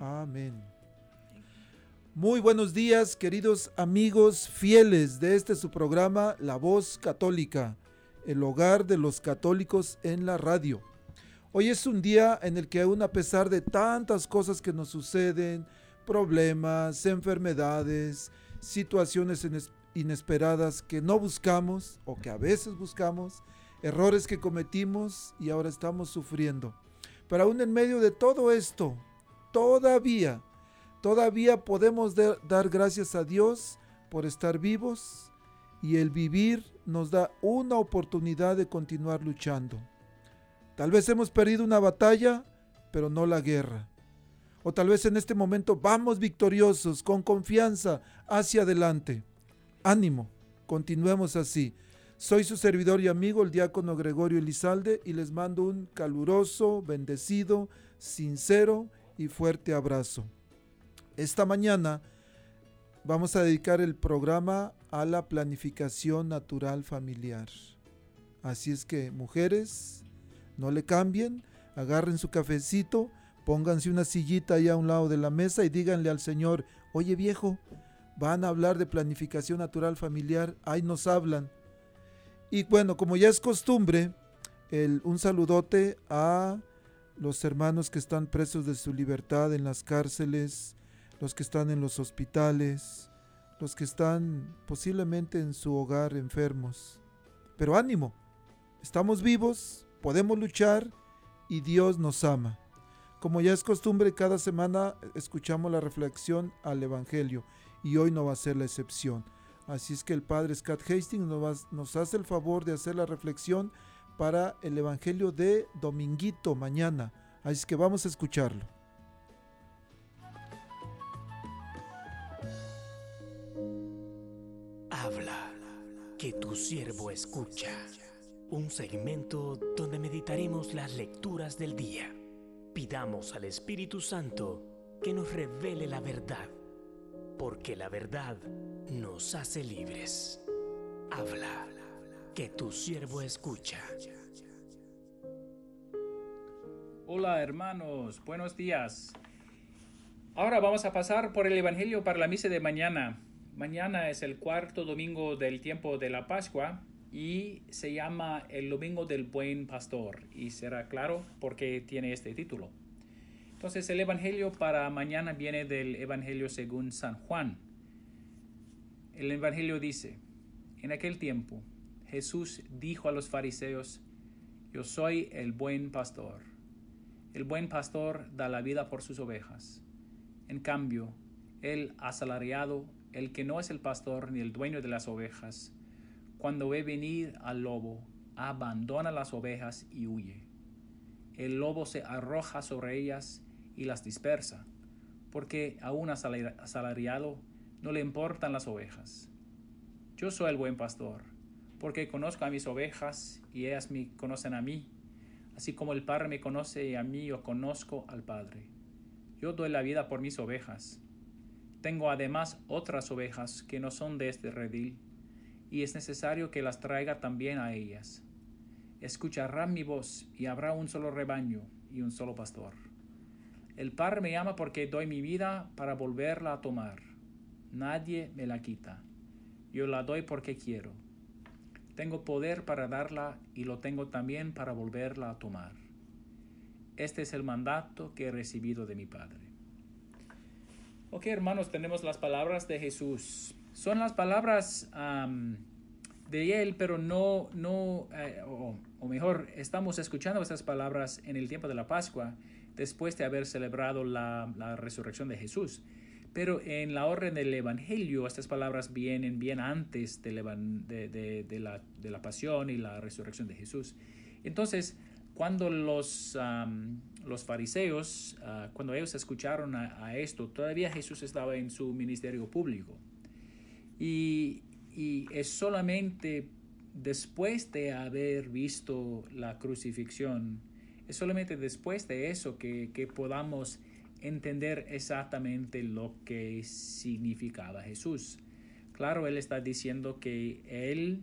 Amén. Muy buenos días, queridos amigos fieles de este su programa La Voz Católica, el hogar de los católicos en la radio. Hoy es un día en el que aún a pesar de tantas cosas que nos suceden, problemas, enfermedades, situaciones inesperadas que no buscamos o que a veces buscamos, errores que cometimos y ahora estamos sufriendo. Pero aún en medio de todo esto, todavía, todavía podemos dar gracias a Dios por estar vivos y el vivir nos da una oportunidad de continuar luchando. Tal vez hemos perdido una batalla, pero no la guerra. O tal vez en este momento vamos victoriosos, con confianza, hacia adelante. Ánimo, continuemos así. Soy su servidor y amigo, el diácono Gregorio Elizalde, y les mando un caluroso, bendecido, sincero y fuerte abrazo. Esta mañana vamos a dedicar el programa a la planificación natural familiar. Así es que, mujeres, no le cambien, agarren su cafecito, pónganse una sillita ahí a un lado de la mesa y díganle al Señor, oye viejo, van a hablar de planificación natural familiar, ahí nos hablan. Y bueno, como ya es costumbre, el, un saludote a los hermanos que están presos de su libertad en las cárceles, los que están en los hospitales, los que están posiblemente en su hogar enfermos. Pero ánimo, estamos vivos, podemos luchar y Dios nos ama. Como ya es costumbre, cada semana escuchamos la reflexión al Evangelio y hoy no va a ser la excepción. Así es que el Padre Scott Hastings nos, hace el favor de hacer la reflexión para el Evangelio de Dominguito mañana. Así que vamos a escucharlo. Habla, que tu siervo escucha un segmento donde meditaremos las lecturas del día. Pidamos al Espíritu Santo que nos revele la verdad, porque la verdad nos hace libres. Habla, que tu siervo escucha. Hola hermanos, buenos días. Ahora vamos a pasar por el Evangelio para la misa de mañana. Mañana es el cuarto domingo del tiempo de la Pascua y se llama El Domingo del Buen Pastor y será claro por qué tiene este título. Entonces el Evangelio para mañana viene del Evangelio según San Juan. El Evangelio dice, en aquel tiempo Jesús dijo a los fariseos, yo soy el buen pastor. El buen pastor da la vida por sus ovejas. En cambio, el asalariado, el que no es el pastor ni el dueño de las ovejas, cuando ve venir al lobo, abandona las ovejas y huye. El lobo se arroja sobre ellas y las dispersa, porque a un asalariado no le importan las ovejas. Yo soy el buen pastor, porque conozco a mis ovejas y ellas me conocen a mí, así como el Padre me conoce a mí yo conozco al Padre. Yo doy la vida por mis ovejas. Tengo además otras ovejas que no son de este redil, y es necesario que las traiga también a ellas. Escucharán mi voz, y habrá un solo rebaño y un solo pastor. El Padre me llama porque doy mi vida para volverla a tomar. Nadie me la quita. Yo la doy porque quiero. Tengo poder para darla y lo tengo también para volverla a tomar. Este es el mandato que he recibido de mi Padre. Ok, hermanos, tenemos las palabras de Jesús. Son las palabras de Él, pero no, no eh, o, mejor, estamos escuchando esas palabras en el tiempo de la Pascua, después de haber celebrado la resurrección de Jesús. Pero en la orden del Evangelio, estas palabras vienen bien antes de, de, de, la, de la, pasión y la resurrección de Jesús. Entonces, cuando los, los fariseos, uh, cuando ellos escucharon a, a, esto, todavía Jesús estaba en su ministerio público. Y, y es solamente después de haber visto la crucifixión, es solamente después de eso que, que podamos entender exactamente lo que significaba Jesús. Claro, Él está diciendo que Él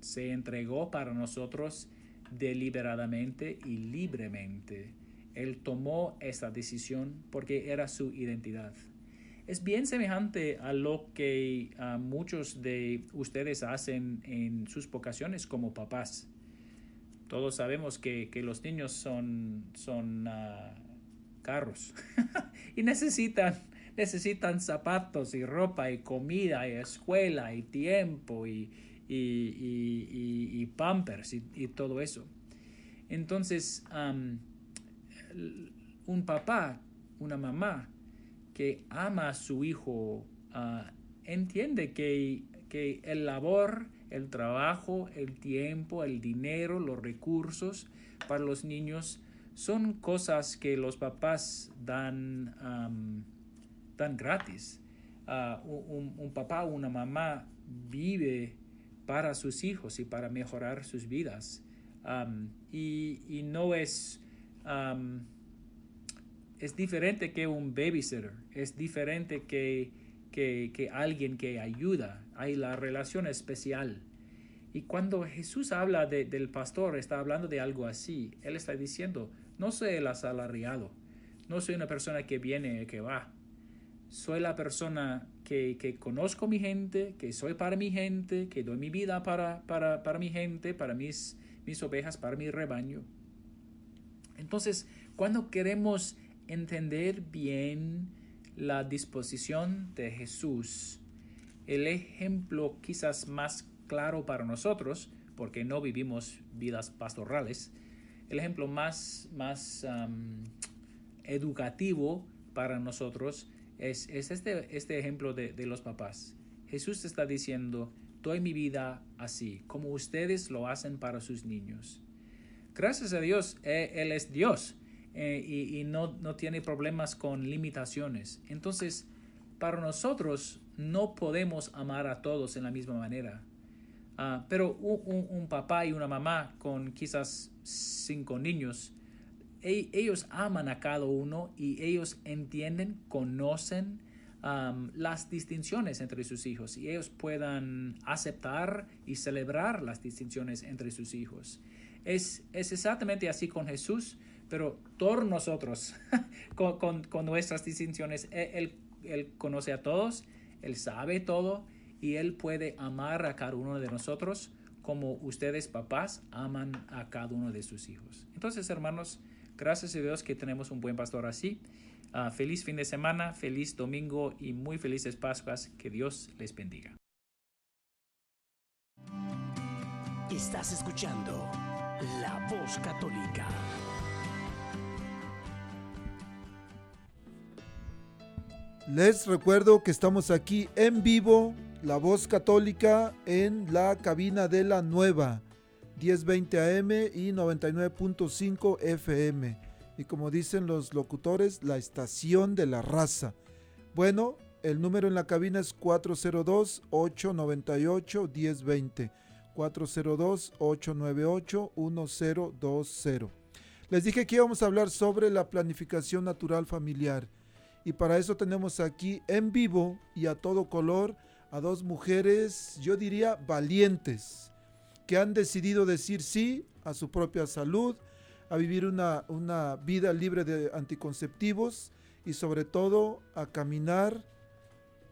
se entregó para nosotros deliberadamente y libremente. Él tomó esa decisión porque era su identidad. Es bien semejante a lo que muchos de ustedes hacen en sus vocaciones como papás. Todos sabemos que, los niños son, son ah, carros y necesitan, necesitan zapatos y ropa y comida y escuela y tiempo y, y, pampers y, todo eso. Entonces, un papá, una mamá que ama a su hijo, ah, entiende que, que el labor, el trabajo, el tiempo, el dinero, los recursos para los niños son cosas que los papás dan, dan gratis. Ah, un, un, papá o una mamá vive para sus hijos y para mejorar sus vidas. y, no es, es diferente que un babysitter, es diferente que, que, alguien que ayuda. Hay la relación especial. Y cuando Jesús habla del pastor, está hablando de algo así. Él está diciendo, no soy el asalariado. No soy una persona que viene y que va. Soy la persona que, que, conozco mi gente, que soy para mi gente, que doy mi vida para, para, para mi gente, para mis, mis ovejas, para mi rebaño. Entonces, cuando queremos entender bien la disposición de Jesús, el ejemplo quizás más claro para nosotros, porque no vivimos vidas pastorales, el ejemplo más, más educativo para nosotros es, este, este ejemplo de, los papás. Jesús está diciendo, doy mi vida así, como ustedes lo hacen para sus niños. Gracias a Dios, eh, Él es Dios eh, y, no, no, tiene problemas con limitaciones. Entonces, para nosotros no podemos amar a todos en la misma manera. Ah, pero un, papá y una mamá con quizás cinco niños, e, ellos aman a cada uno y ellos entienden, conocen las distinciones entre sus hijos y ellos puedan aceptar y celebrar las distinciones entre sus hijos. Es, es exactamente así con Jesús, pero todos nosotros, con, con, con, nuestras distinciones, e, él, él conoce a todos, Él sabe todo y Él puede amar a cada uno de nosotros como ustedes papás aman a cada uno de sus hijos. Entonces, hermanos, gracias a Dios que tenemos un buen pastor así. Ah, feliz fin de semana, feliz domingo y muy felices Pascuas. Que Dios les bendiga. Estás escuchando La Voz Católica. Les recuerdo que estamos aquí en vivo la voz católica en la cabina de la nueva 1020 AM y 99.5 FM. Y como dicen los locutores, la estación de la raza. Bueno, el número en la cabina es 402-898-1020. 402-898-1020. Les dije que íbamos a hablar sobre la planificación natural familiar. Y para eso tenemos aquí en vivo y a todo color a dos mujeres, yo diría, valientes, que han decidido decir sí a su propia salud, a vivir una, una vida libre de anticonceptivos y sobre todo a caminar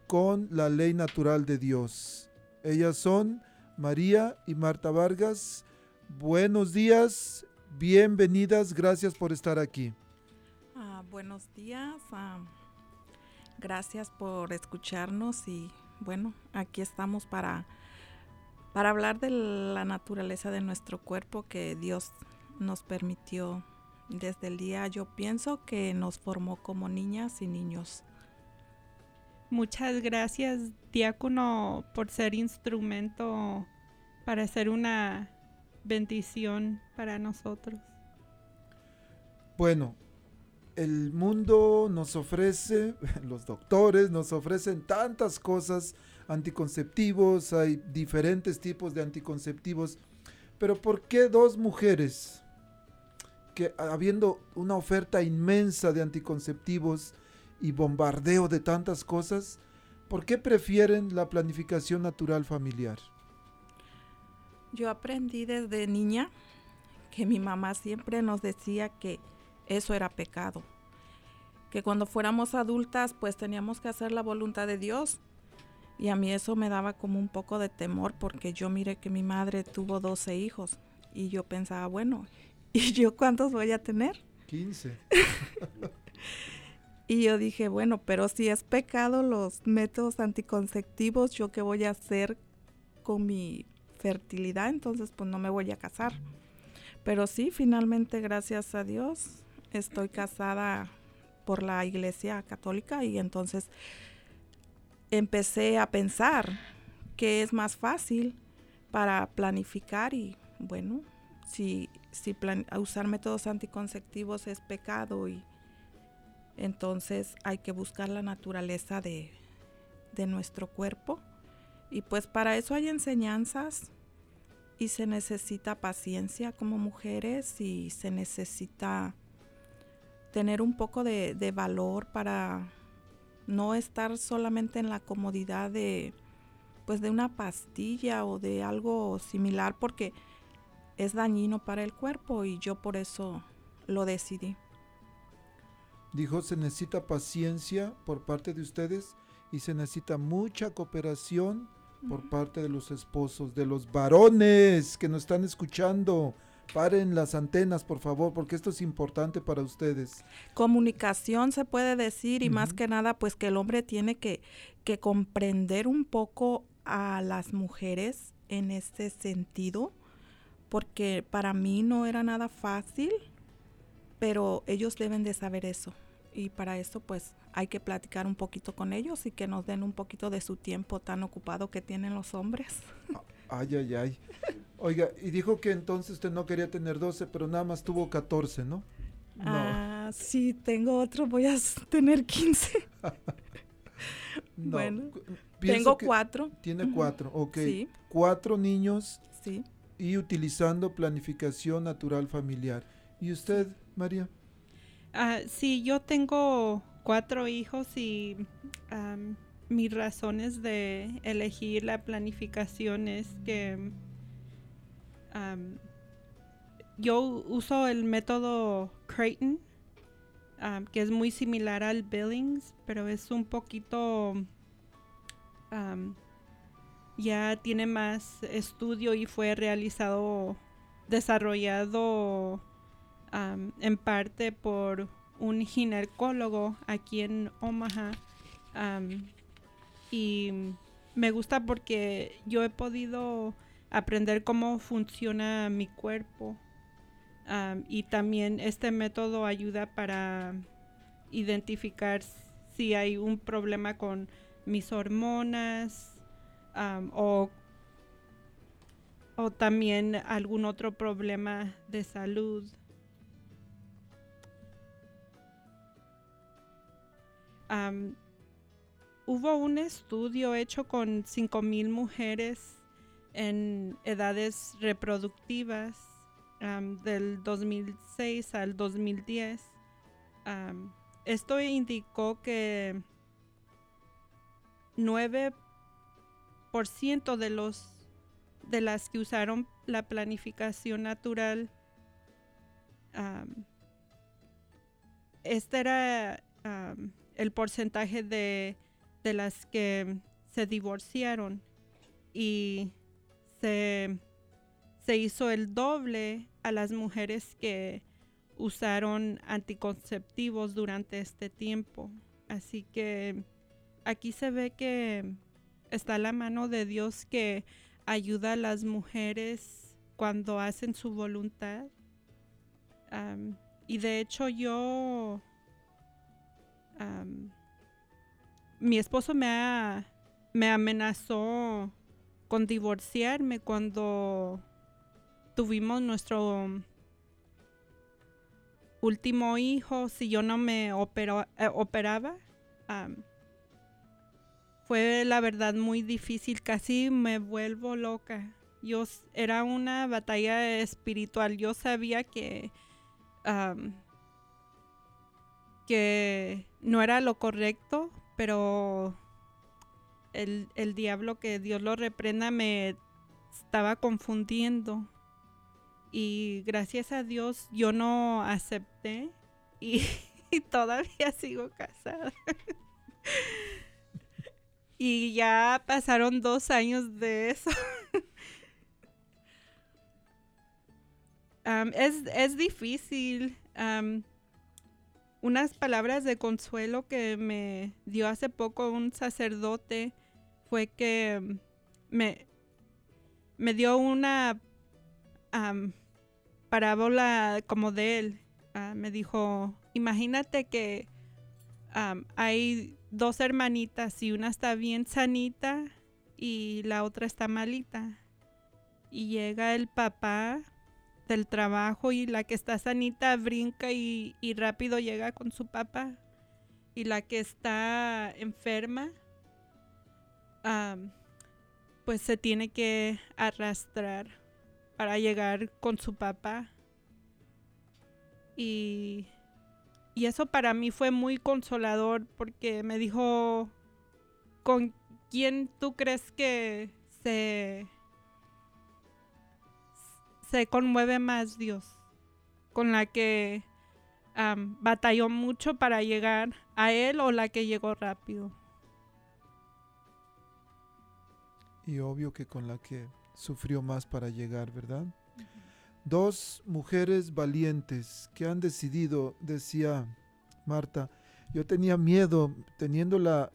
con la ley natural de Dios. Ellas son María y Marta Vargas. Buenos días, bienvenidas, gracias por estar aquí. Ah, buenos días, ah, gracias por escucharnos y bueno, aquí estamos para, para hablar de la naturaleza de nuestro cuerpo que Dios nos permitió desde el día, yo pienso que nos formó como niñas y niños. Muchas gracias, diácono, por ser instrumento para ser una bendición para nosotros. Bueno, el mundo nos ofrece, los doctores nos ofrecen tantas cosas, anticonceptivos, hay diferentes tipos de anticonceptivos, pero ¿por qué dos mujeres que habiendo una oferta inmensa de anticonceptivos y bombardeo de tantas cosas, ¿por qué prefieren la planificación natural familiar? Yo aprendí desde niña que mi mamá siempre nos decía que eso era pecado. Que cuando fuéramos adultas pues teníamos que hacer la voluntad de Dios. Y a mí eso me daba como un poco de temor porque yo miré que mi madre tuvo 12 hijos y yo pensaba, bueno, ¿y yo cuántos voy a tener? 15. y yo dije, bueno, pero si es pecado los métodos anticonceptivos, ¿yo qué voy a hacer con mi fertilidad? Entonces pues no me voy a casar. Pero sí, finalmente, gracias a Dios, estoy casada por la iglesia católica y entonces empecé a pensar que es más fácil para planificar y bueno, si, si usar métodos anticonceptivos es pecado y entonces hay que buscar la naturaleza de, de nuestro cuerpo. Y pues para eso hay enseñanzas y se necesita paciencia como mujeres y se necesita tener un poco de, valor para no estar solamente en la comodidad de pues de una pastilla o de algo similar porque es dañino para el cuerpo y yo por eso lo decidí. Dijo, se necesita paciencia por parte de ustedes y se necesita mucha cooperación por parte de los esposos, de los varones que nos están escuchando. Paren las antenas, por favor, porque esto es importante para ustedes. Comunicación se puede decir y más que nada, pues que el hombre tiene que, que comprender un poco a las mujeres en este sentido, porque para mí no era nada fácil, pero ellos deben de saber eso. Y para eso pues hay que platicar un poquito con ellos y que nos den un poquito de su tiempo tan ocupado que tienen los hombres. Ay, ay, ay. Oiga, y dijo que entonces usted no quería tener 12, pero nada más tuvo 14, ¿no? no. Ah, sí, tengo otro, voy a tener 15. bueno, tengo cuatro. Tiene cuatro, ok. Sí. Cuatro niños. Sí. Y utilizando planificación natural familiar. ¿Y usted, María? Ah, sí, yo tengo cuatro hijos y mis razones de elegir la planificación es que yo uso el método Creighton, que es muy similar al Billings, pero es un poquito... ya tiene más estudio y fue realizado, desarrollado en parte por un ginecólogo aquí en Omaha. y me gusta porque yo he podido aprender cómo funciona mi cuerpo. y también este método ayuda para identificar si hay un problema con mis hormonas o, o también algún otro problema de salud. hubo un estudio hecho con 5.000 mujeres en edades reproductivas del 2006 al 2010 esto indicó que 9% de los de las que usaron la planificación natural este era el porcentaje de, de, las que se divorciaron. Y se, se hizo el doble a las mujeres que usaron anticonceptivos durante este tiempo. Así que aquí se ve que está la mano de Dios que ayuda a las mujeres cuando hacen su voluntad. y de hecho yo, mi esposo me, me amenazó con divorciarme cuando tuvimos nuestro último hijo si yo no me eh, operaba. fue la verdad muy difícil, casi me vuelvo loca. Yo era una batalla espiritual. Yo sabía que que no era lo correcto, pero el, el diablo que Dios lo reprenda me estaba confundiendo y gracias a Dios yo no acepté y, todavía sigo casada. y ya pasaron dos años de eso. es, difícil. unas palabras de consuelo que me dio hace poco un sacerdote fue que me, me dio una parábola como de él. Ah, me dijo, imagínate que hay dos hermanitas y una está bien sanita y la otra está malita. Y llega el papá del trabajo y la que está sanita brinca y, rápido llega con su papá. Y la que está enferma, pues se tiene que arrastrar para llegar con su papá. Y, y eso para mí fue muy consolador porque me dijo, ¿con quién tú crees que se, se conmueve más Dios? ¿Con la que batalló mucho para llegar a Él o la que llegó rápido? Y obvio que con la que sufrió más para llegar, ¿verdad? Dos mujeres valientes que han decidido, decía Marta, yo tenía miedo, teniendo la,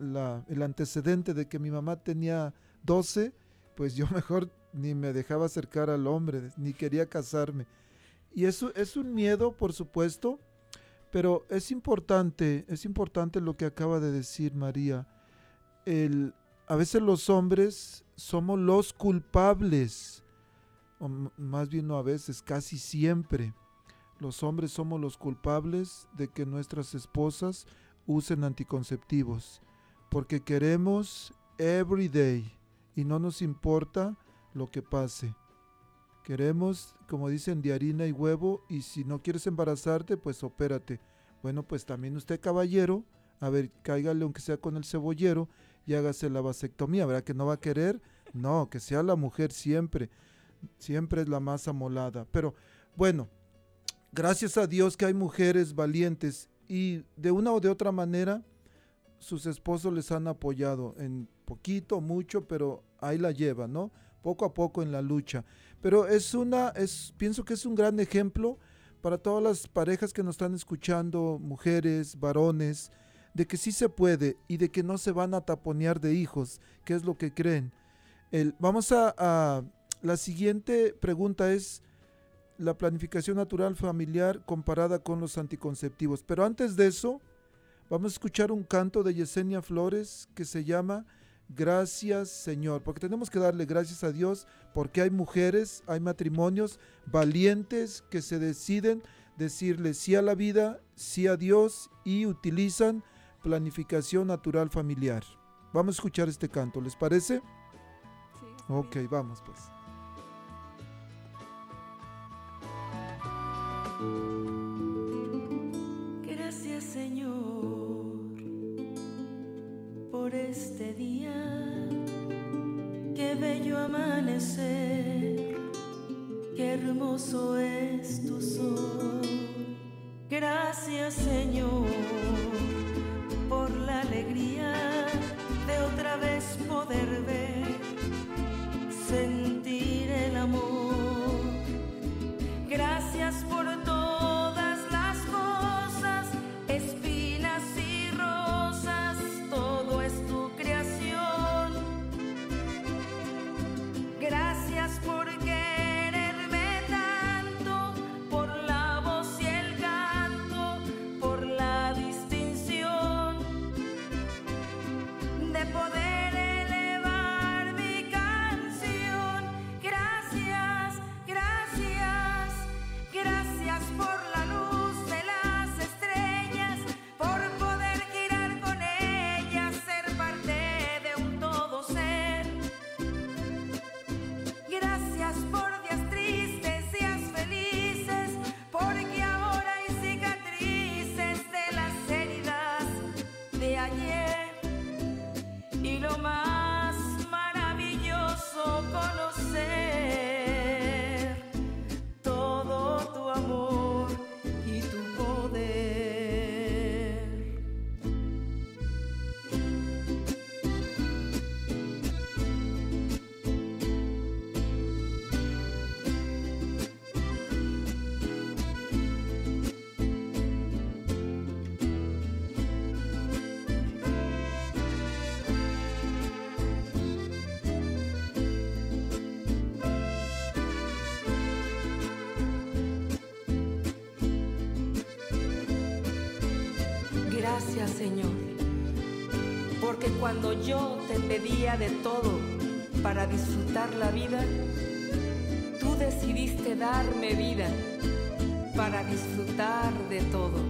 el antecedente de que mi mamá tenía 12, pues yo mejor ni me dejaba acercar al hombre, ni quería casarme. Y eso es un miedo, por supuesto, pero es importante, es importante lo que acaba de decir María. El, a veces los hombres somos los culpables, o más bien no a veces, casi siempre. Los hombres somos los culpables de que nuestras esposas usen anticonceptivos, porque queremos every day y no nos importa lo que pase. Queremos, como dicen, de harina y huevo y si no quieres embarazarte, pues opérate. Bueno, pues también usted caballero, a ver, cáigale aunque sea con el cebollero y hágase la vasectomía, ¿verdad? Que no va a querer, no, que sea la mujer siempre, siempre es la más amolada. Pero bueno, gracias a Dios que hay mujeres valientes y de una o de otra manera sus esposos les han apoyado en poquito, mucho, pero ahí la lleva, ¿no? Poco a poco en la lucha. Pero es una, es, pienso que es un gran ejemplo para todas las parejas que nos están escuchando, mujeres, varones, de que sí se puede y de que no se van a taponear de hijos, que es lo que creen. El, vamos a, la siguiente pregunta es la planificación natural familiar comparada con los anticonceptivos. Pero antes de eso, vamos a escuchar un canto de Yesenia Flores que se llama Gracias Señor, porque tenemos que darle gracias a Dios porque hay mujeres, hay matrimonios valientes que se deciden decirle sí a la vida, sí a Dios y utilizan planificación natural familiar. Vamos a escuchar este canto, ¿les parece? Sí. Ok, vamos pues. Gracias Señor por este día, qué bello amanecer, qué hermoso es tu sol. Gracias Señor por la alegría de otra vez poder ver, sentir el amor. Gracias por cuando yo te pedía de todo para disfrutar la vida, tú decidiste darme vida para disfrutar de todo.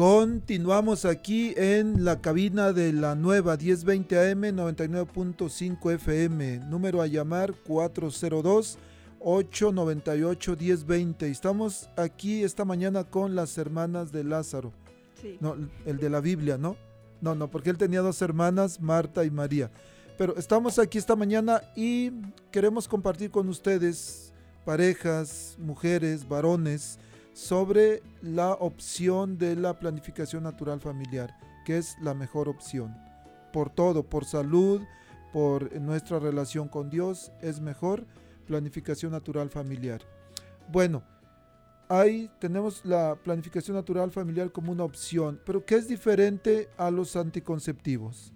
Continuamos aquí en la cabina de la nueva 1020 AM 99.5 FM. Número a llamar 402 898 1020. Estamos aquí esta mañana con las hermanas de Lázaro. Sí. No, el de la Biblia, ¿no? No, no, porque él tenía dos hermanas, Marta y María. Pero estamos aquí esta mañana y queremos compartir con ustedes, parejas, mujeres, varones, sobre la opción de la planificación natural familiar, que es la mejor opción. Por todo, por salud, por nuestra relación con Dios, es mejor planificación natural familiar. Bueno, ahí tenemos la planificación natural familiar como una opción, pero ¿qué es diferente a los anticonceptivos?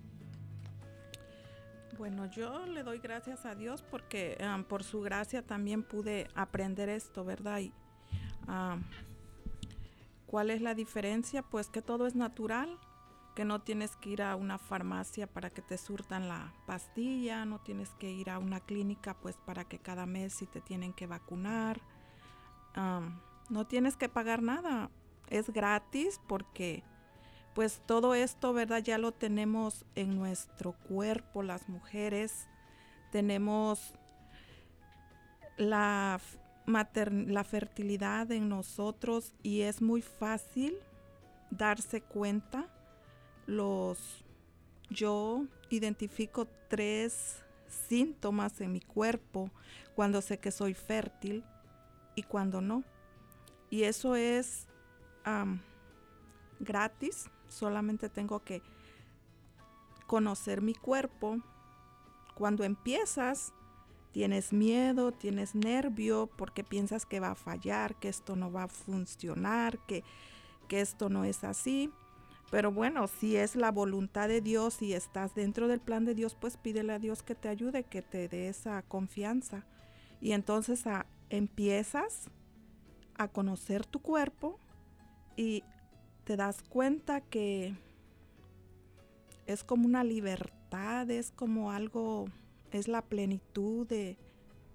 Bueno, yo le doy gracias a Dios porque am, por su gracia también pude aprender esto, ¿verdad? Y, am, ¿Cuál es la diferencia? Pues que todo es natural, que no tienes que ir a una farmacia para que te surtan la pastilla, no tienes que ir a una clínica pues para que cada mes si te tienen que vacunar. No tienes que pagar nada, es gratis porque pues todo esto, ¿verdad? Ya lo tenemos en nuestro cuerpo, las mujeres. Tenemos la, la fertilidad en nosotros y es muy fácil darse cuenta. Los, yo identifico tres síntomas en mi cuerpo cuando sé que soy fértil y cuando no. Y eso es gratis, solamente tengo que conocer mi cuerpo. Cuando empiezas, tienes miedo, tienes nervio porque piensas que va a fallar, que esto no va a funcionar, que, que esto no es así. Pero bueno, si es la voluntad de Dios y estás dentro del plan de Dios, pues pídele a Dios que te ayude, que te dé esa confianza. Y entonces a- empiezas a conocer tu cuerpo y te das cuenta que es como una libertad, es como algo, es la plenitud de,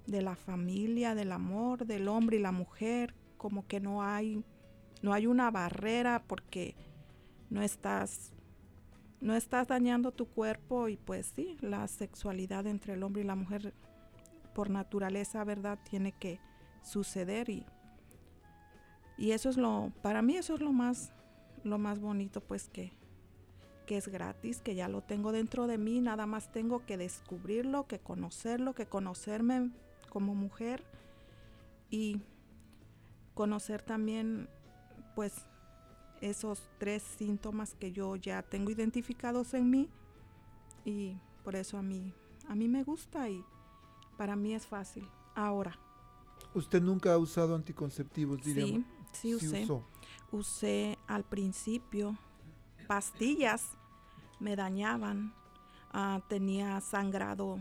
de la familia, del amor, del hombre y la mujer, como que no hay, no hay una barrera porque no estás, no estás dañando tu cuerpo y pues sí, la sexualidad entre el hombre y la mujer por naturaleza, ¿verdad? Tiene que suceder y, y eso es lo, para mí eso es lo más, lo más bonito pues que, que es gratis, que ya lo tengo dentro de mí, nada más tengo que descubrirlo, que conocerlo, que conocerme como mujer y conocer también pues esos tres síntomas que yo ya tengo identificados en mí y por eso a mí a mí me gusta y para mí es fácil. Ahora, ¿Usted nunca ha usado anticonceptivos, sí, sí usé. usó. usé al principio pastillas, me dañaban. Ah, tenía sangrado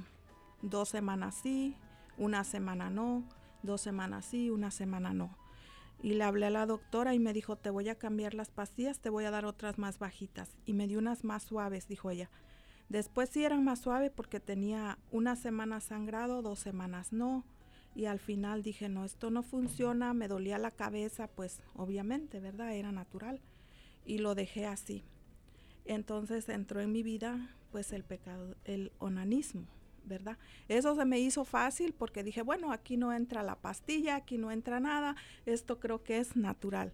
dos semanas sí, una semana no, dos semanas sí, una semana no. Y le hablé a la doctora y me dijo, te voy a cambiar las pastillas, te voy a dar otras más bajitas. Y me dio unas más suaves, dijo ella. Después sí eran más suaves porque tenía una semana sangrado, dos semanas no. Y al final dije, no, esto no funciona, me dolía la cabeza, pues obviamente, ¿verdad? Era natural. Y lo dejé así. Entonces entró en mi vida pues el pecado, el onanismo, ¿verdad? Eso se me hizo fácil porque dije, bueno, aquí no entra la pastilla, aquí no entra nada, esto creo que es natural.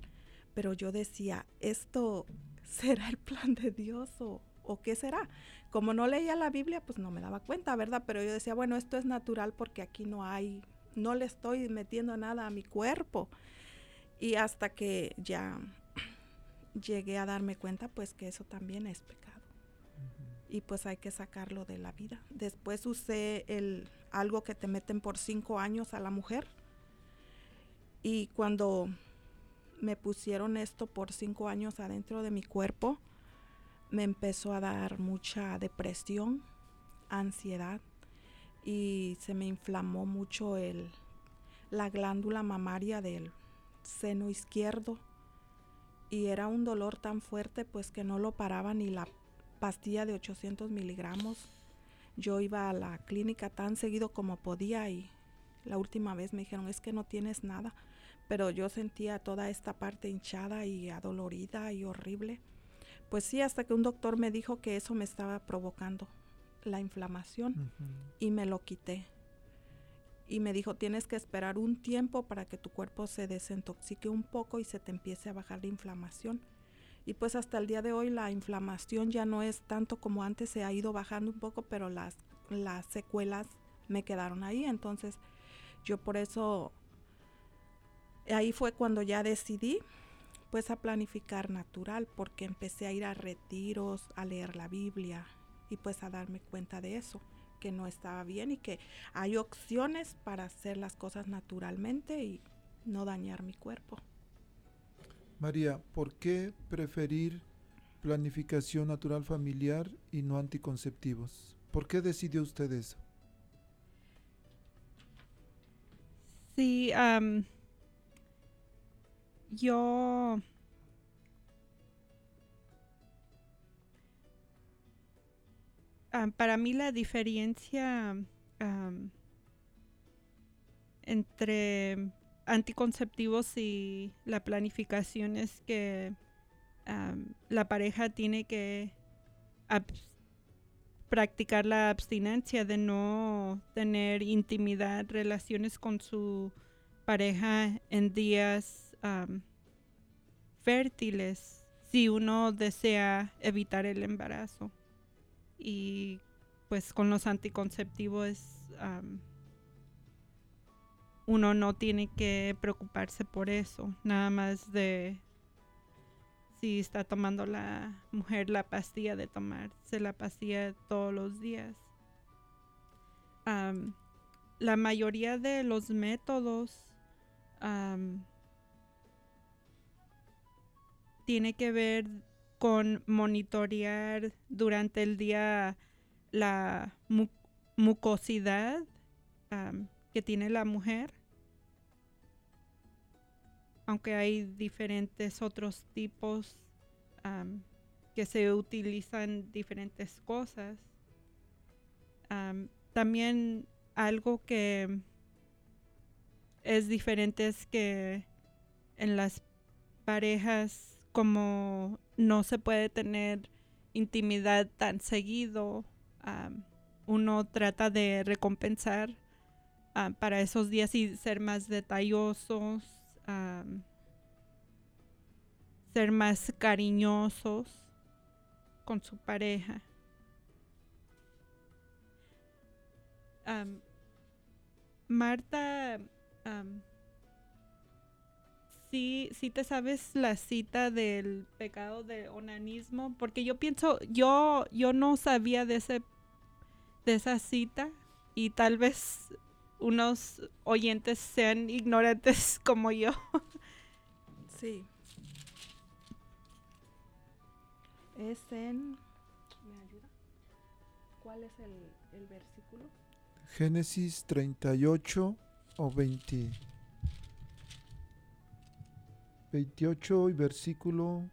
Pero yo decía, ¿esto será el plan de Dios o, o qué será? Como no leía la Biblia, pues no me daba cuenta, ¿verdad? Pero yo decía, bueno, esto es natural porque aquí no hay, no le estoy metiendo nada a mi cuerpo. Y hasta que ya llegué a darme cuenta, pues que eso también es pecado. Y pues hay que sacarlo de la vida. Después usé el, algo que te meten por cinco años a la mujer. Y cuando me pusieron esto por cinco años adentro de mi cuerpo, me empezó a dar mucha depresión, ansiedad y se me inflamó mucho el, la glándula mamaria del seno izquierdo y era un dolor tan fuerte pues que no lo paraba ni la pastilla de 800 miligramos. Yo iba a la clínica tan seguido como podía y la última vez me dijeron es que no tienes nada, pero yo sentía toda esta parte hinchada y adolorida y horrible. Pues sí, hasta que un doctor me dijo que eso me estaba provocando la inflamación y me lo quité. Y me dijo, tienes que esperar un tiempo para que tu cuerpo se desintoxique un poco y se te empiece a bajar la inflamación. Y pues hasta el día de hoy la inflamación ya no es tanto como antes, se ha ido bajando un poco, pero las, las secuelas me quedaron ahí. Entonces yo por eso, ahí fue cuando ya decidí pues a planificar natural, porque empecé a ir a retiros, a leer la Biblia y pues a darme cuenta de eso que no estaba bien y que hay opciones para hacer las cosas naturalmente y no dañar mi cuerpo. María, ¿por qué preferir planificación natural familiar y no anticonceptivos? ¿Por qué decidió usted eso? Sí, am, yo am, para mí la diferencia entre anticonceptivos y la planificación es que am, la pareja tiene que practicar la abstinencia de no tener intimidad, relaciones con su pareja en días fértiles si uno desea evitar el embarazo. Y pues con los anticonceptivos uno no tiene que preocuparse por eso, nada más de si está tomando la mujer la pastilla de tomarse la pastilla todos los días. La mayoría de los métodos am, tiene que ver con monitorear durante el día la mu- mucosidad que tiene la mujer. Aunque hay diferentes otros tipos que se utilizan diferentes cosas. Am, también algo que es diferente es que en las parejas como no se puede tener intimidad tan seguido, uno trata de recompensar para esos días y ser más detallosos, ser más cariñosos con su pareja. Marta, sí, sí te sabes la cita del pecado de onanismo, porque yo pienso, yo, yo no sabía de ese, de esa cita y tal vez unos oyentes sean ignorantes como yo. Sí. Es en... ¿Me ayuda? ¿Cuál es el, el versículo? Génesis 38 o 20. 28 y versículo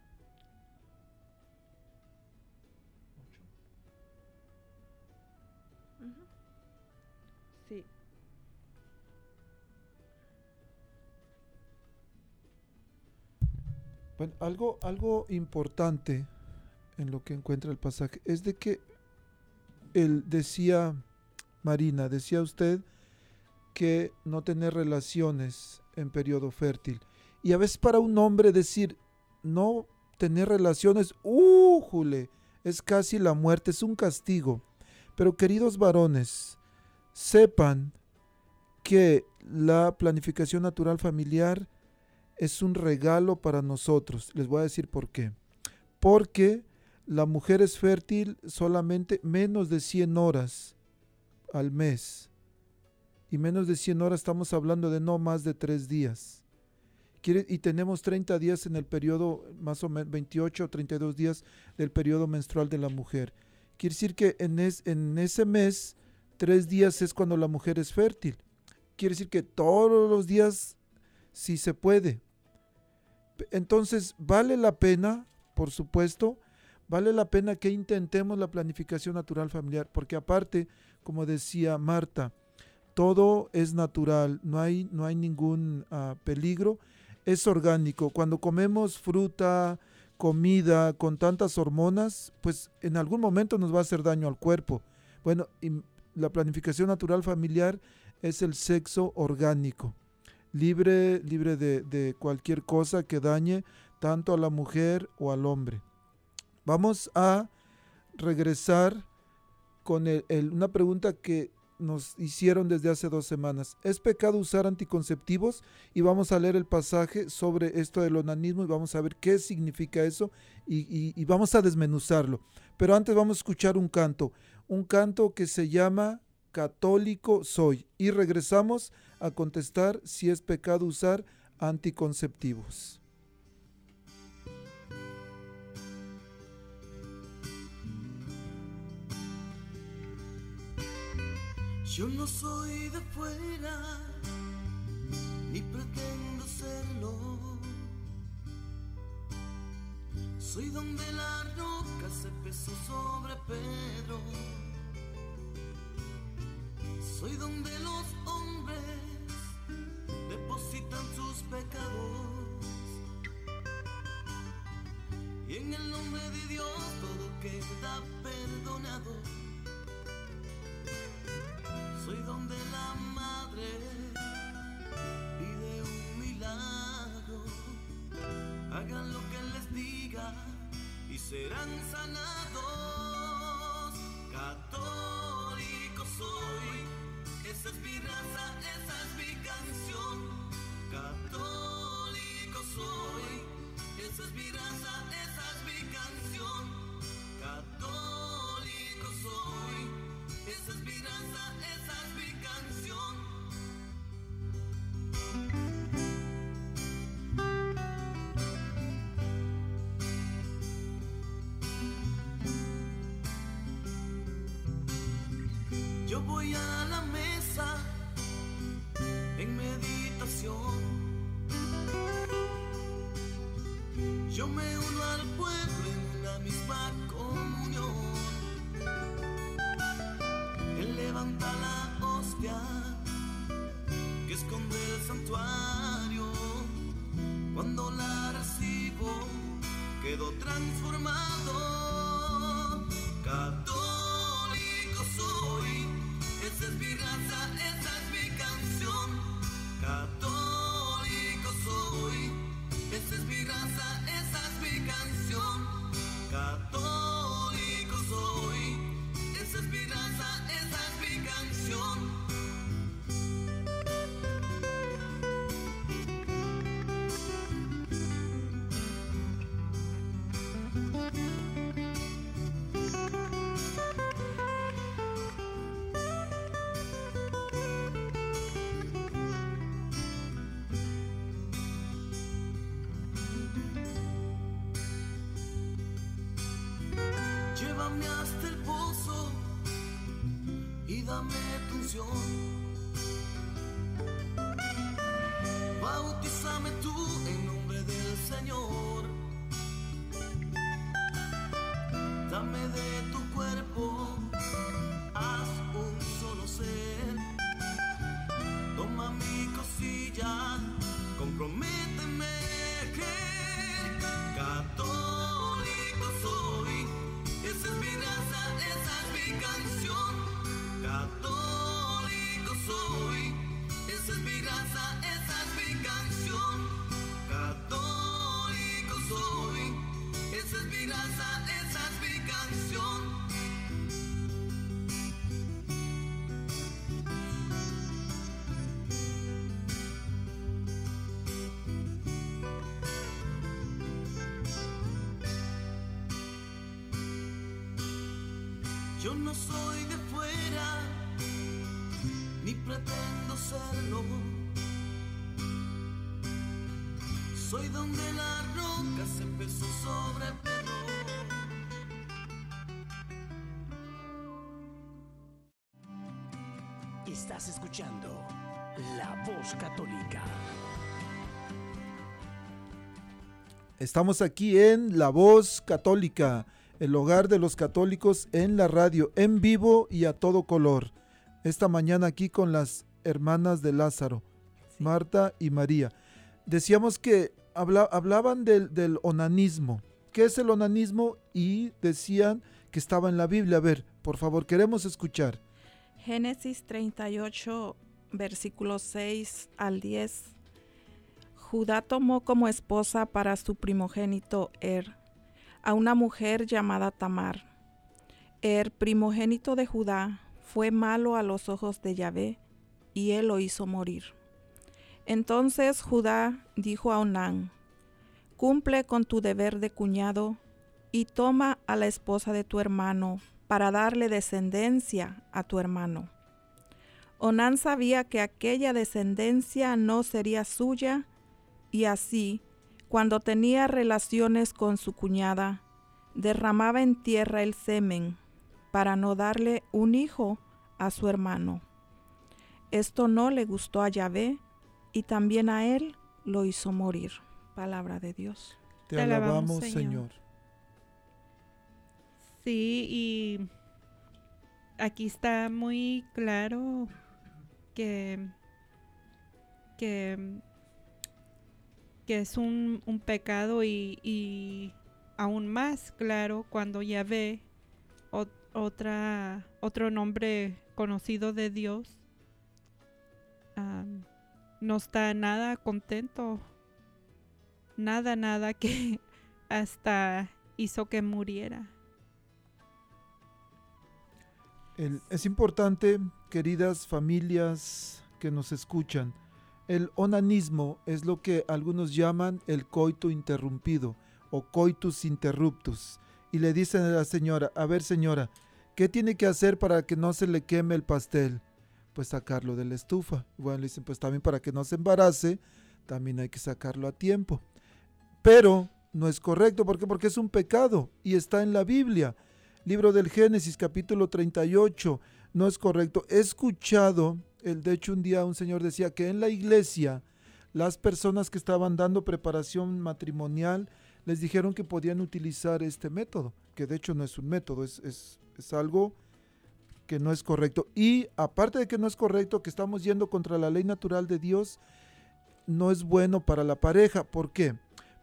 Sí. Bueno, algo, algo importante en lo que encuentra el pasaje es de que él decía, Marina, decía usted que no tener relaciones en periodo fértil. Y a veces para un hombre decir no tener relaciones, ¡újule! Es casi la muerte, es un castigo. Pero queridos varones, sepan que la planificación natural familiar es un regalo para nosotros. Les voy a decir por qué. Porque la mujer es fértil solamente menos de 100 horas al mes. Y menos de 100 horas estamos hablando de no más de 3 días. Y tenemos 30 días en el periodo, más o menos 28 o 32 días del periodo menstrual de la mujer. Quiere decir que en, es- en ese mes, 3 días es cuando la mujer es fértil. Quiere decir que todos los días, si se puede. Entonces, vale la pena, por supuesto, vale la pena que intentemos la planificación natural familiar, porque aparte, como decía Marta, todo es natural, no hay, no hay ningún ah, peligro, es orgánico. Cuando comemos fruta, comida con tantas hormonas, pues en algún momento nos va a hacer daño al cuerpo. Bueno, y la planificación natural familiar es el sexo orgánico, libre, libre de, cualquier cosa que dañe tanto a la mujer o al hombre. Vamos a regresar con una pregunta que nos hicieron desde hace dos semanas. ¿Es pecado usar anticonceptivos? Y vamos a leer el pasaje sobre esto del onanismo y vamos a ver qué significa eso y, y- vamos a desmenuzarlo. Pero antes vamos a escuchar un canto, un canto que se llama Católico Soy. Y regresamos a contestar si es pecado usar anticonceptivos. Yo no soy de fuera, ni pretendo serlo. Soy donde la roca se pesó sobre Pedro. Soy donde los hombres depositan sus pecados. En el nombre de Dios todo queda perdonado. Soy donde Yo tu unción. Bautízame tú en Estás escuchando La Voz Católica. Estamos aquí en La Voz Católica, el hogar de los católicos en la radio, en vivo y a todo color. Esta mañana aquí con las hermanas de Lázaro, Marta y María. Decíamos que habla- hablaban del, del onanismo. ¿Qué es el onanismo? Y decían que estaba en la Biblia. A ver, por favor, queremos escuchar. Génesis 38, versículos 6 al 10. Judá tomó como esposa para su primogénito Er, a una mujer llamada Tamar. Er, primogénito de Judá, fue malo a los ojos de Yahvé, y él lo hizo morir. Entonces Judá dijo a Onán, Cumple con tu deber de cuñado, y toma a la esposa de tu hermano, para darle descendencia a tu hermano. Onán sabía que aquella descendencia no sería suya, y así, cuando tenía relaciones con su cuñada, derramaba en tierra el semen para no darle un hijo a su hermano. Esto no le gustó a Yahvé y también a él lo hizo morir. Palabra de Dios. Te, Te alabamos, alabamos, Señor. Señor. Sí, y aquí está muy claro que, que, que es un, un pecado y, y aún más claro cuando Yahvé, ot- otra, otro nombre conocido de Dios, no está nada contento, nada, nada que hasta hizo que muriera. Es importante, queridas familias que nos escuchan, el onanismo es lo que algunos llaman el coito interrumpido o coitus interruptus. Y le dicen a la señora, a ver señora, ¿qué tiene que hacer para que no se le queme el pastel? Pues sacarlo de la estufa. Bueno, le dicen, pues también para que no se embarace, también hay que sacarlo a tiempo. Pero no es correcto, ¿por qué? Porque es un pecado y está en la Biblia. Libro del Génesis, capítulo 38. No es correcto. He escuchado, el, de hecho un día un señor decía que en la iglesia las personas que estaban dando preparación matrimonial les dijeron que podían utilizar este método, que de hecho no es un método, es, es- es algo que no es correcto. Y aparte de que no es correcto, que estamos yendo contra la ley natural de Dios, no es bueno para la pareja. ¿Por qué?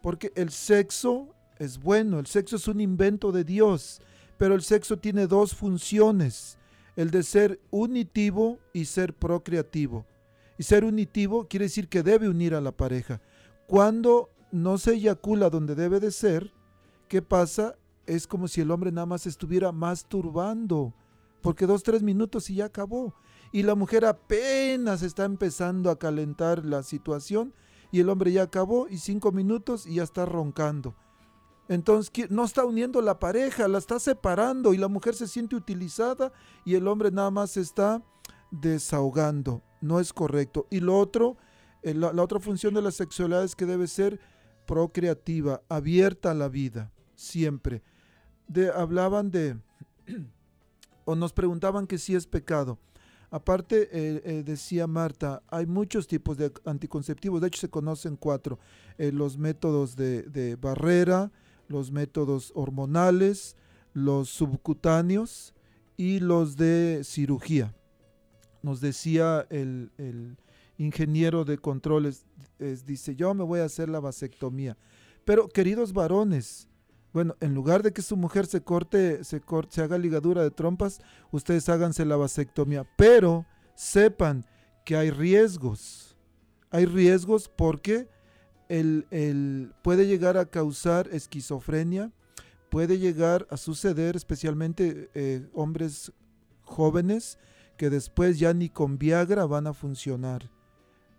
Porque el sexo es bueno, el sexo es un invento de Dios, pero el sexo tiene dos funciones, el de ser unitivo y ser procreativo. Y ser unitivo quiere decir que debe unir a la pareja. Cuando no se eyacula donde debe de ser, ¿qué pasa? Es como si el hombre nada más estuviera masturbando, porque dos, tres minutos y ya acabó. Y la mujer apenas está empezando a calentar la situación y el hombre ya acabó y cinco minutos y ya está roncando. Entonces no está uniendo la pareja, la está separando y la mujer se siente utilizada y el hombre nada más está desahogando. No es correcto. Y lo otro, eh, la, otra función de la sexualidad es que debe ser procreativa, abierta a la vida, siempre. Hablaban de, o nos preguntaban que si es pecado. Aparte, eh, eh, decía Marta, hay muchos tipos de anticonceptivos, de hecho se conocen cuatro, eh, los métodos de barrera, los métodos hormonales, los subcutáneos y los de cirugía. Nos decía el, ingeniero de controles, es- dice, yo me voy a hacer la vasectomía. Pero queridos varones, bueno, en lugar de que su mujer se corte, se, cor- se haga ligadura de trompas, ustedes háganse la vasectomía. Pero sepan que hay riesgos. Hay riesgos porque el, el- puede llegar a causar esquizofrenia, puede llegar a suceder, especialmente eh, hombres jóvenes, que después ya ni con Viagra van a funcionar,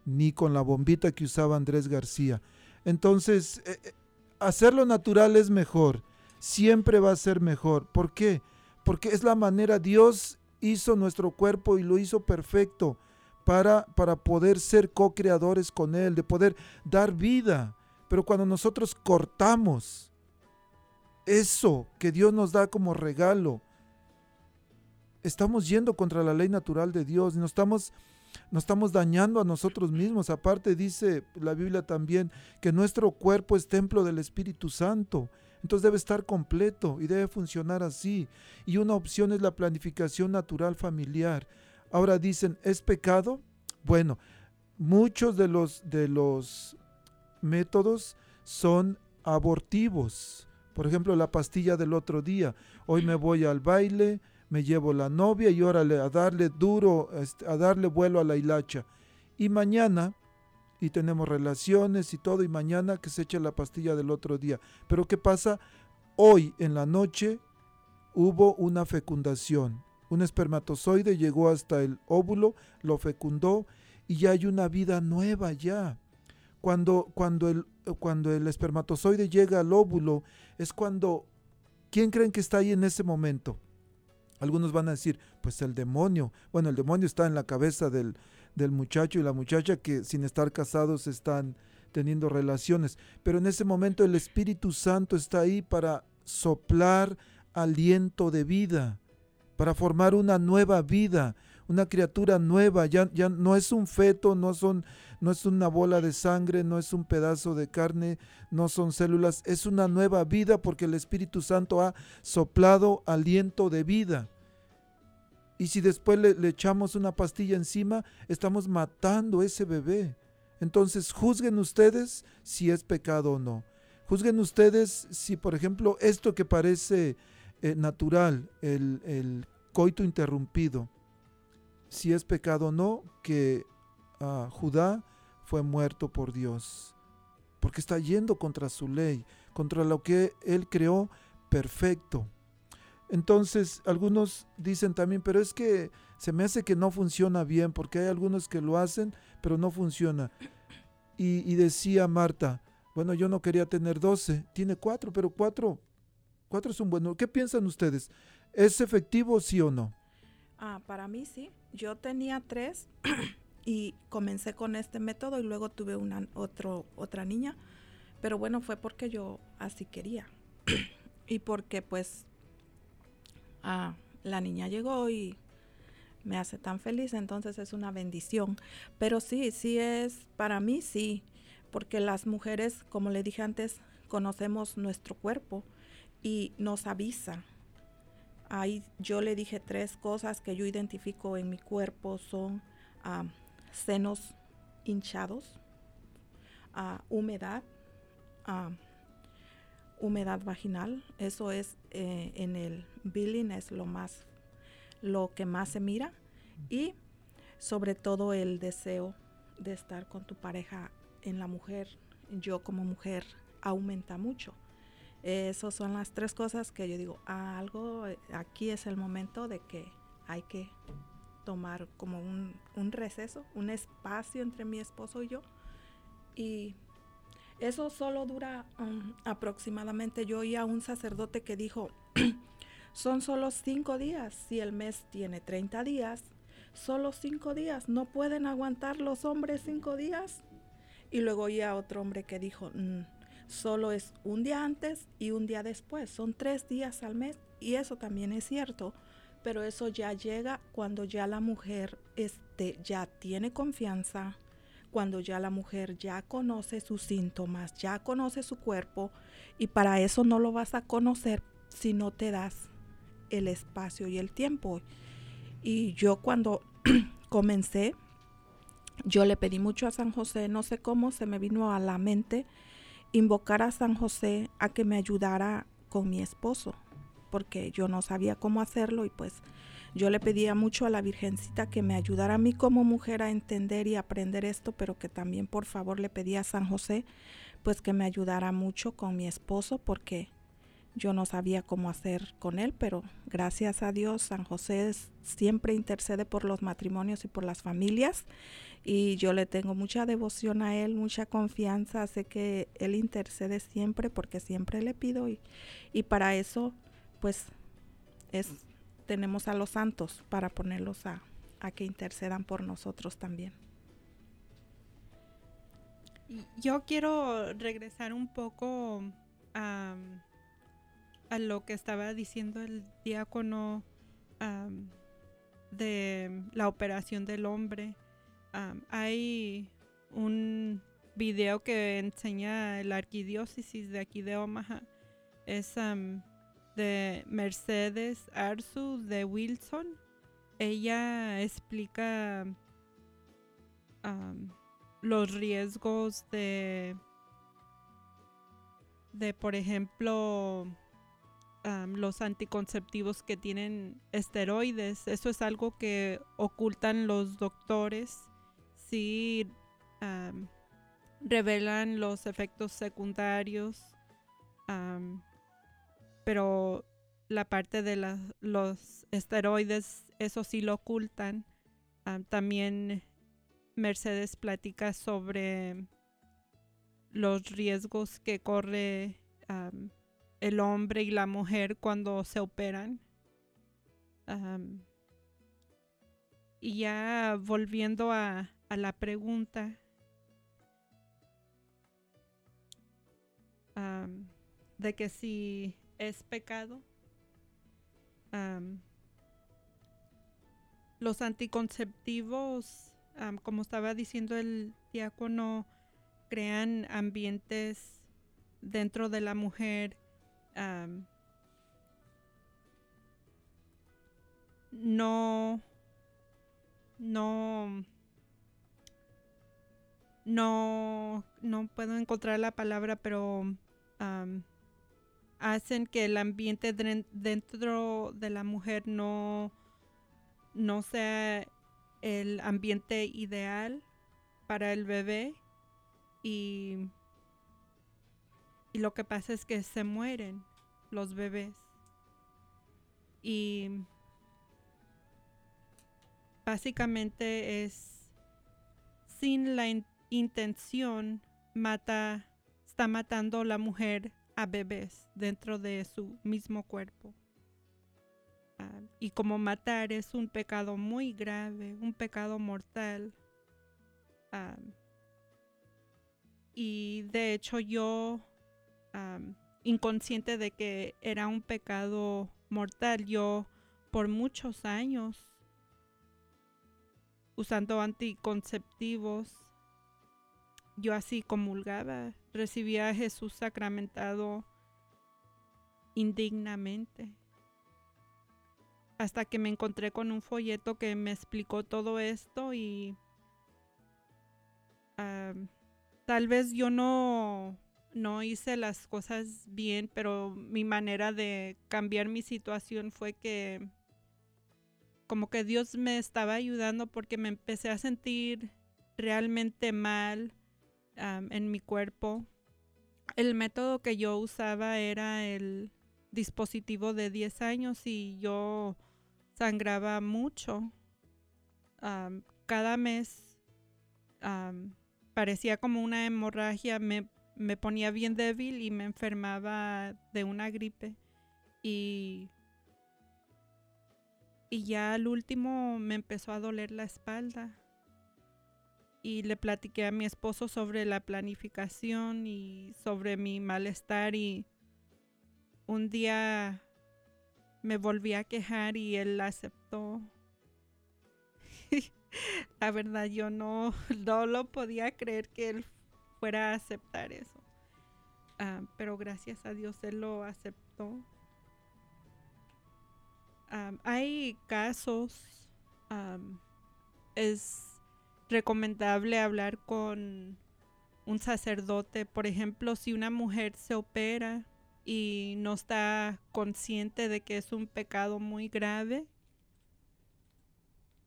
ni con la bombita que usaba Andrés García. Entonces, eh, eh, hacerlo natural es mejor, siempre va a ser mejor. ¿Por qué? Porque es la manera, Dios hizo nuestro cuerpo y lo hizo perfecto para, para poder ser co-creadores con Él, de poder dar vida. Pero cuando nosotros cortamos eso que Dios nos da como regalo, estamos yendo contra la ley natural de Dios, nos estamos, nos estamos dañando a nosotros mismos. Aparte dice la Biblia también que nuestro cuerpo es templo del Espíritu Santo. Entonces debe estar completo y debe funcionar así. Y una opción es la planificación natural familiar. Ahora dicen, ¿es pecado? Bueno, muchos de los, de los métodos son abortivos. Por ejemplo, la pastilla del otro día. Hoy me voy al baile, me llevo la novia y órale a darle duro, este, a darle vuelo a la hilacha. Y mañana, y tenemos relaciones y todo, y mañana que se eche la pastilla del otro día. Pero ¿qué pasa? Hoy en la noche hubo una fecundación. Un espermatozoide llegó hasta el óvulo, lo fecundó y ya hay una vida nueva ya. Cuando, cuando, el, cuando el espermatozoide llega al óvulo, es cuando... ¿Quién creen que está ahí en ese momento? Algunos van a decir, pues el demonio. Bueno, el demonio está en la cabeza del, del muchacho y la muchacha que sin estar casados están teniendo relaciones. Pero en ese momento el Espíritu Santo está ahí para soplar aliento de vida, para formar una nueva vida, una criatura nueva. Ya, ya no es un feto, no, son, no es una bola de sangre, no es un pedazo de carne, no son células, es una nueva vida porque el Espíritu Santo ha soplado aliento de vida. Y si después le, le, echamos una pastilla encima, estamos matando ese bebé. Entonces juzguen ustedes si es pecado o no. Juzguen ustedes si, por ejemplo, esto que parece eh, natural, el, el coito interrumpido, si es pecado o no, que ah, Judá fue muerto por Dios, porque está yendo contra su ley, contra lo que él creó perfecto. Entonces, algunos dicen también, pero es que se me hace que no funciona bien, porque hay algunos que lo hacen, pero no funciona. Y, y decía Marta, bueno, yo no quería tener 12, tiene cuatro, pero cuatro, cuatro es un buen número. ¿Qué piensan ustedes? ¿Es efectivo sí o no? Ah, para mí sí. Yo tenía tres y comencé con este método y luego tuve una otro, otra niña. Pero bueno, fue porque yo así quería. y porque pues ah, la niña llegó y me hace tan feliz, entonces es una bendición. Pero sí, sí es, para mí sí, porque las mujeres, como le dije antes, conocemos nuestro cuerpo y nos avisa. Ahí yo le dije tres cosas que yo identifico en mi cuerpo son ah, senos hinchados, ah, humedad, ah, humedad vaginal. Eso es eh, en el billing es lo más, lo que más se mira y sobre todo el deseo de estar con tu pareja en la mujer. Yo como mujer aumenta mucho. Esas son las tres cosas que yo digo, algo, eh, aquí es el momento de que hay que tomar como un, un receso, un espacio entre mi esposo y yo. Y eso solo dura um, aproximadamente, yo oí a un sacerdote que dijo, son solo cinco días, si el mes tiene 30 días, solo cinco días, no pueden aguantar los hombres cinco días. Y luego oí a otro hombre que dijo, "Mm, solo es un día antes y un día después, son tres días al mes y eso también es cierto, pero eso ya llega cuando ya la mujer este, ya tiene confianza, cuando ya la mujer ya conoce sus síntomas, ya conoce su cuerpo y para eso no lo vas a conocer si no te das el espacio y el tiempo. Y yo cuando comencé, yo le pedí mucho a San José, no sé cómo se me vino a la mente invocar a San José a que me ayudara con mi esposo, porque yo no sabía cómo hacerlo y pues yo le pedía mucho a la Virgencita que me ayudara a mí como mujer a entender y aprender esto, pero que también por favor le pedía a San José pues que me ayudara mucho con mi esposo porque yo no sabía cómo hacer con él, pero gracias a Dios San José siempre intercede por los matrimonios y por las familias y yo le tengo mucha devoción a él, mucha confianza, sé que él intercede siempre porque siempre le pido y, y para eso pues es tenemos a los santos para ponerlos a, a que intercedan por nosotros también. Yo quiero regresar un poco a, lo que estaba diciendo el diácono de la operación del hombre. Am, hay un video que enseña la arquidiócesis de aquí de Omaha. Es am, de Mercedes Arzu de Wilson. Ella explica los riesgos de, de por ejemplo, los anticonceptivos que tienen esteroides. Eso es algo que ocultan los doctores. Sí revelan los efectos secundarios. pero la parte de los esteroides, eso sí lo ocultan. Am, también Mercedes platica sobre los riesgos que corre el hombre y la mujer cuando se operan. Y ya volviendo a, a la pregunta, de que si es pecado, los anticonceptivos, como estaba diciendo el diácono, crean ambientes dentro de la mujer no no no no puedo encontrar la palabra pero am, hacen que el ambiente dentro de la mujer no, no sea el ambiente ideal para el bebé y, lo que pasa es que se mueren los bebés. Y básicamente es sin la intención mata está matando la mujer a bebés dentro de su mismo cuerpo. Ah, y como matar es un pecado muy grave un pecado mortal. Ah, y de hecho yo am, inconsciente de que era un pecado mortal yo por muchos años usando anticonceptivos yo así comulgaba, recibía a Jesús sacramentado indignamente. Hasta que me encontré con un folleto que me explicó todo esto y am, tal vez yo no, no hice las cosas bien, pero mi manera de cambiar mi situación fue que como que Dios me estaba ayudando porque me empecé a sentir realmente mal en mi cuerpo. El método que yo usaba era el dispositivo de 10 años y yo sangraba mucho. Cada mes parecía como una hemorragia, me, me ponía bien débil y me enfermaba de una gripe. Y y ya al último me empezó a doler la espalda. Y le platiqué a mi esposo sobre la planificación y sobre mi malestar y un día me volví a quejar y él aceptó. la verdad yo no, no lo podía creer que él fuera a aceptar eso. Ah, pero gracias a Dios él lo aceptó. Am, hay casos, am, es recomendable hablar con un sacerdote. Por ejemplo, si una mujer se opera y no está consciente de que es un pecado muy grave,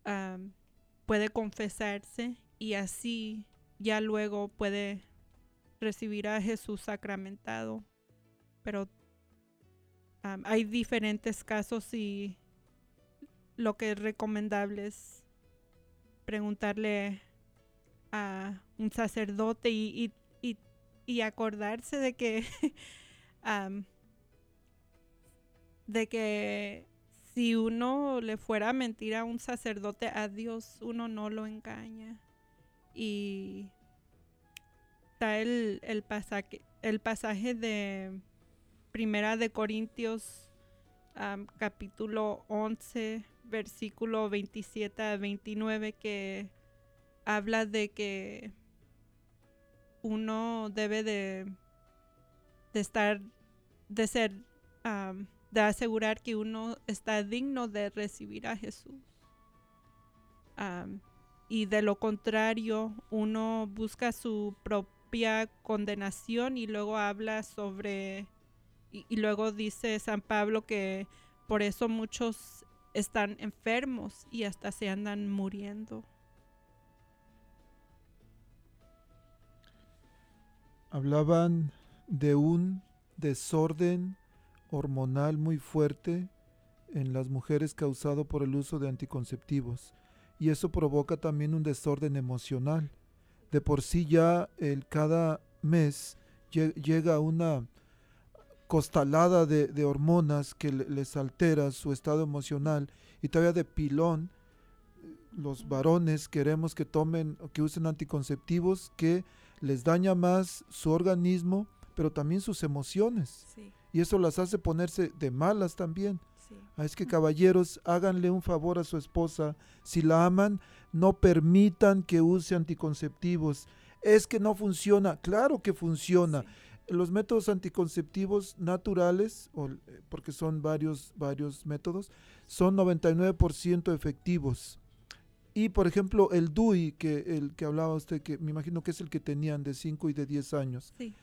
am, puede confesarse y así ya luego puede recibir a Jesús sacramentado. Pero Am, hay diferentes casos y lo que es recomendable es preguntarle a un sacerdote y, y- y- acordarse de que de que si uno le fuera a mentir a un sacerdote a Dios uno no lo engaña. Y está el, el pasaje el pasaje de Primera de Corintios capítulo 11 versículo 27 a 29 que habla de que uno debe de, de estar de ser de asegurar que uno está digno de recibir a Jesús. Y de lo contrario uno busca su propia condenación y luego habla sobre y luego dice San Pablo que por eso muchos están enfermos y hasta se andan muriendo. Hablaban de un desorden hormonal muy fuerte en las mujeres causado por el uso de anticonceptivos y eso provoca también un desorden emocional. De por sí ya el cada mes lle- llega una costalada de, de hormonas que le- les altera su estado emocional y todavía de pilón los varones queremos que tomen o que usen anticonceptivos que les daña más su organismo pero también sus emociones Sí, y eso las hace ponerse de malas también sí. Ah, Es que caballeros, háganle un favor a su esposa. Si la aman, no permitan que use anticonceptivos. Es que no funciona. Claro que funciona. sí. Los métodos anticonceptivos naturales, o, eh, porque son varios, varios métodos, son 99% efectivos. Y por ejemplo, el DUI, que el que hablaba usted, que me imagino que es el que tenían de 5 y de 10 años. Sí.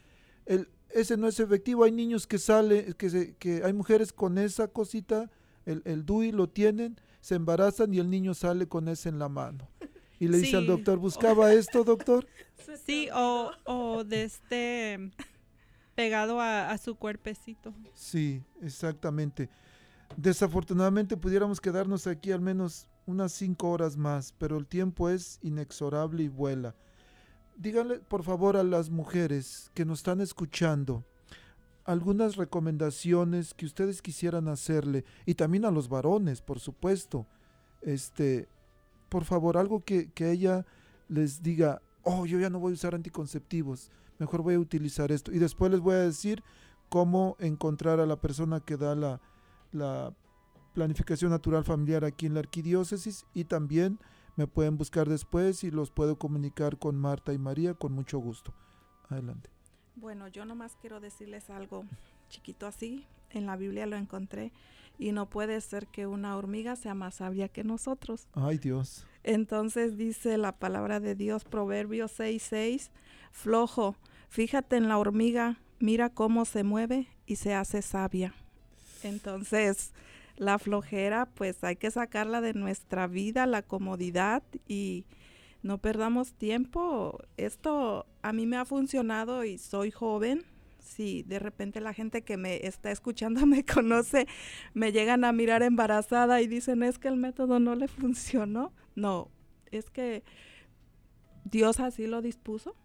el, ese no es efectivo. Hay niños que sale, que, se- que hay mujeres con esa cosita, el, el DUI lo tienen, se embarazan y el niño sale con ese en la mano. Y le dice al doctor, ¿buscaba esto, doctor? Sí, o, o de este pegado a, su cuerpecito. Sí, exactamente. Desafortunadamente pudiéramos quedarnos aquí al menos unas cinco horas más, pero el tiempo es inexorable y vuela. Díganle, por favor, a las mujeres que nos están escuchando algunas recomendaciones que ustedes quisieran hacerle y también a los varones, por supuesto. Este, por favor, algo que, que ella les diga, oh, yo ya no voy a usar anticonceptivos, mejor voy a utilizar esto. Y después les voy a decir cómo encontrar a la persona que da la, la planificación natural familiar aquí en la arquidiócesis y también me pueden buscar después y los puedo comunicar con Marta y María con mucho gusto. Adelante. Bueno, yo nomás quiero decirles algo chiquito así. En la Biblia lo encontré. Y no puede ser que una hormiga sea más sabia que nosotros. Ay Dios. Entonces dice la palabra de Dios, Proverbios 6:6, flojo, fíjate en la hormiga, mira cómo se mueve y se hace sabia. Entonces, la flojera, pues hay que sacarla de nuestra vida, la comodidad y no perdamos tiempo. Esto a mí me ha funcionado y soy joven. Si de repente la gente que me está escuchando me conoce, me llegan a mirar embarazada y dicen es que el método no le funcionó. No, es que Dios así lo dispuso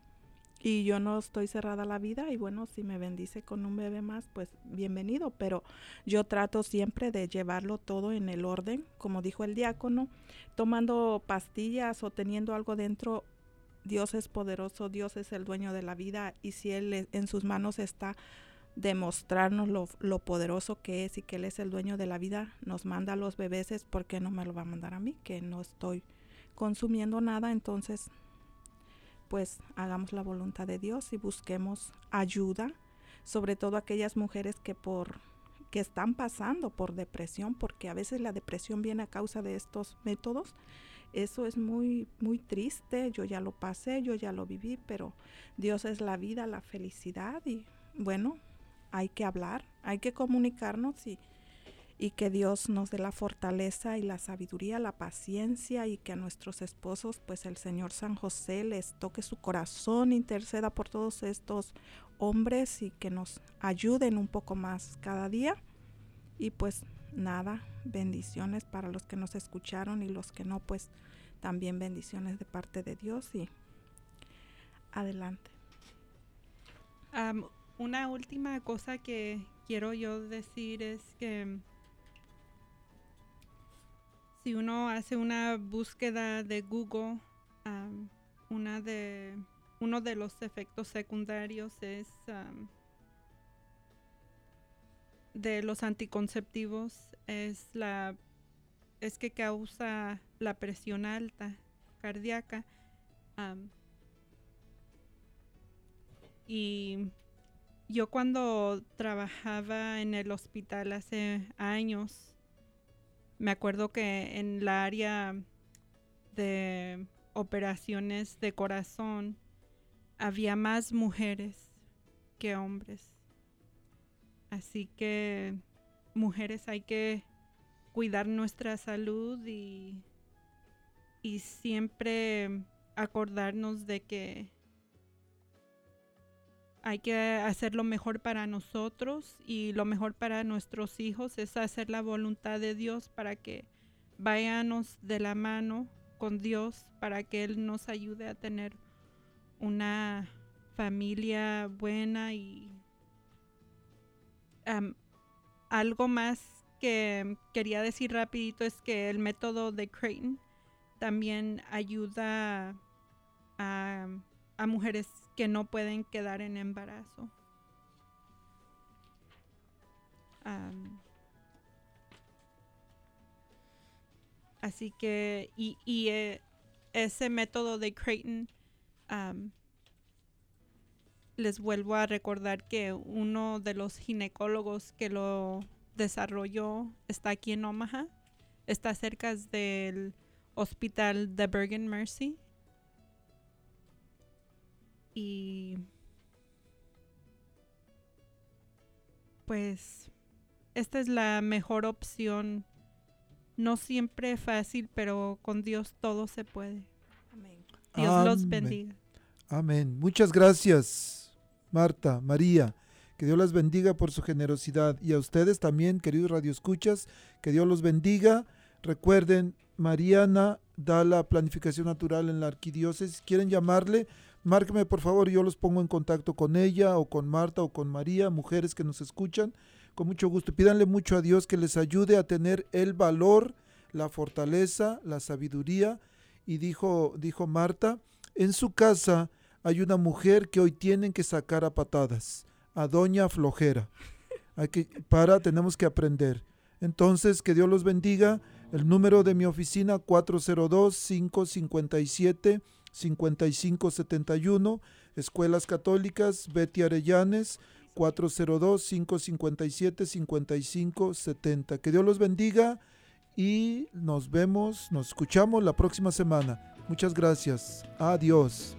y yo no estoy cerrada a la vida y bueno, si me bendice con un bebé más, pues bienvenido, pero yo trato siempre de llevarlo todo en el orden, como dijo el diácono, tomando pastillas o teniendo algo dentro. Dios es poderoso, Dios es el dueño de la vida y si Él en sus manos está demostrarnos lo, lo poderoso que es y que Él es el dueño de la vida, nos manda a los bebés, ¿por qué no me lo va a mandar a mí? Que no estoy consumiendo nada, entonces pues hagamos la voluntad de Dios y busquemos ayuda, sobre todo aquellas mujeres que por que están pasando por depresión, porque a veces la depresión viene a causa de estos métodos. Eso es muy muy triste, yo ya lo pasé, yo ya lo viví, pero Dios es la vida, la felicidad y bueno, hay que hablar, hay que comunicarnos y y que Dios nos dé la fortaleza y la sabiduría, la paciencia y que a nuestros esposos, pues el Señor San José les toque su corazón, interceda por todos estos hombres y que nos ayuden un poco más cada día. Y pues nada, bendiciones para los que nos escucharon y los que no, pues también bendiciones de parte de Dios y adelante. Am, una última cosa que quiero yo decir es que si uno hace una búsqueda de Google, uno de los efectos secundarios es de los anticonceptivos es la es que causa la presión alta cardíaca y yo cuando trabajaba en el hospital hace años, me acuerdo que en la área de operaciones de corazón había más mujeres que hombres. Así que mujeres hay que cuidar nuestra salud y, y siempre acordarnos de que hay que hacer lo mejor para nosotros y lo mejor para nuestros hijos es hacer la voluntad de Dios para que vayamos de la mano con Dios para que Él nos ayude a tener una familia buena y algo más que quería decir rapidito es que el método de Creighton también ayuda a mujeres que no pueden quedar en embarazo. Así que, y, y, eh, ese método de Creighton, les vuelvo a recordar que uno de los ginecólogos que lo desarrolló está aquí en Omaha, está cerca del hospital de Bergen Mercy y pues esta es la mejor opción. No siempre fácil, pero con Dios todo se puede. Amén. Dios los bendiga. Amén. Muchas gracias, Marta, María. Que Dios las bendiga por su generosidad. Y a ustedes también, queridos radioescuchas, que Dios los bendiga. Recuerden, Mariana da la planificación natural en la arquidiócesis. ¿Quieren llamarle? Márqueme, por favor, yo los pongo en contacto con ella o con Marta o con María, mujeres que nos escuchan. Con mucho gusto. Pídanle mucho a Dios que les ayude a tener el valor, la fortaleza, la sabiduría. Y dijo, dijo Marta, en su casa hay una mujer que hoy tienen que sacar a patadas, a Doña Flojera. Para, tenemos que aprender. Entonces, que Dios los bendiga. El número de mi oficina 402-557-5571. Escuelas Católicas, Betty Arellanes, 402-557-5570. Que Dios los bendiga y nos vemos, nos escuchamos la próxima semana. Muchas gracias. Adiós.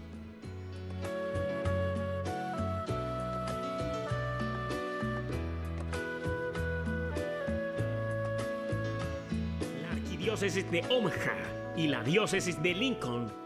La arquidiócesis de Omaha y la diócesis de Lincoln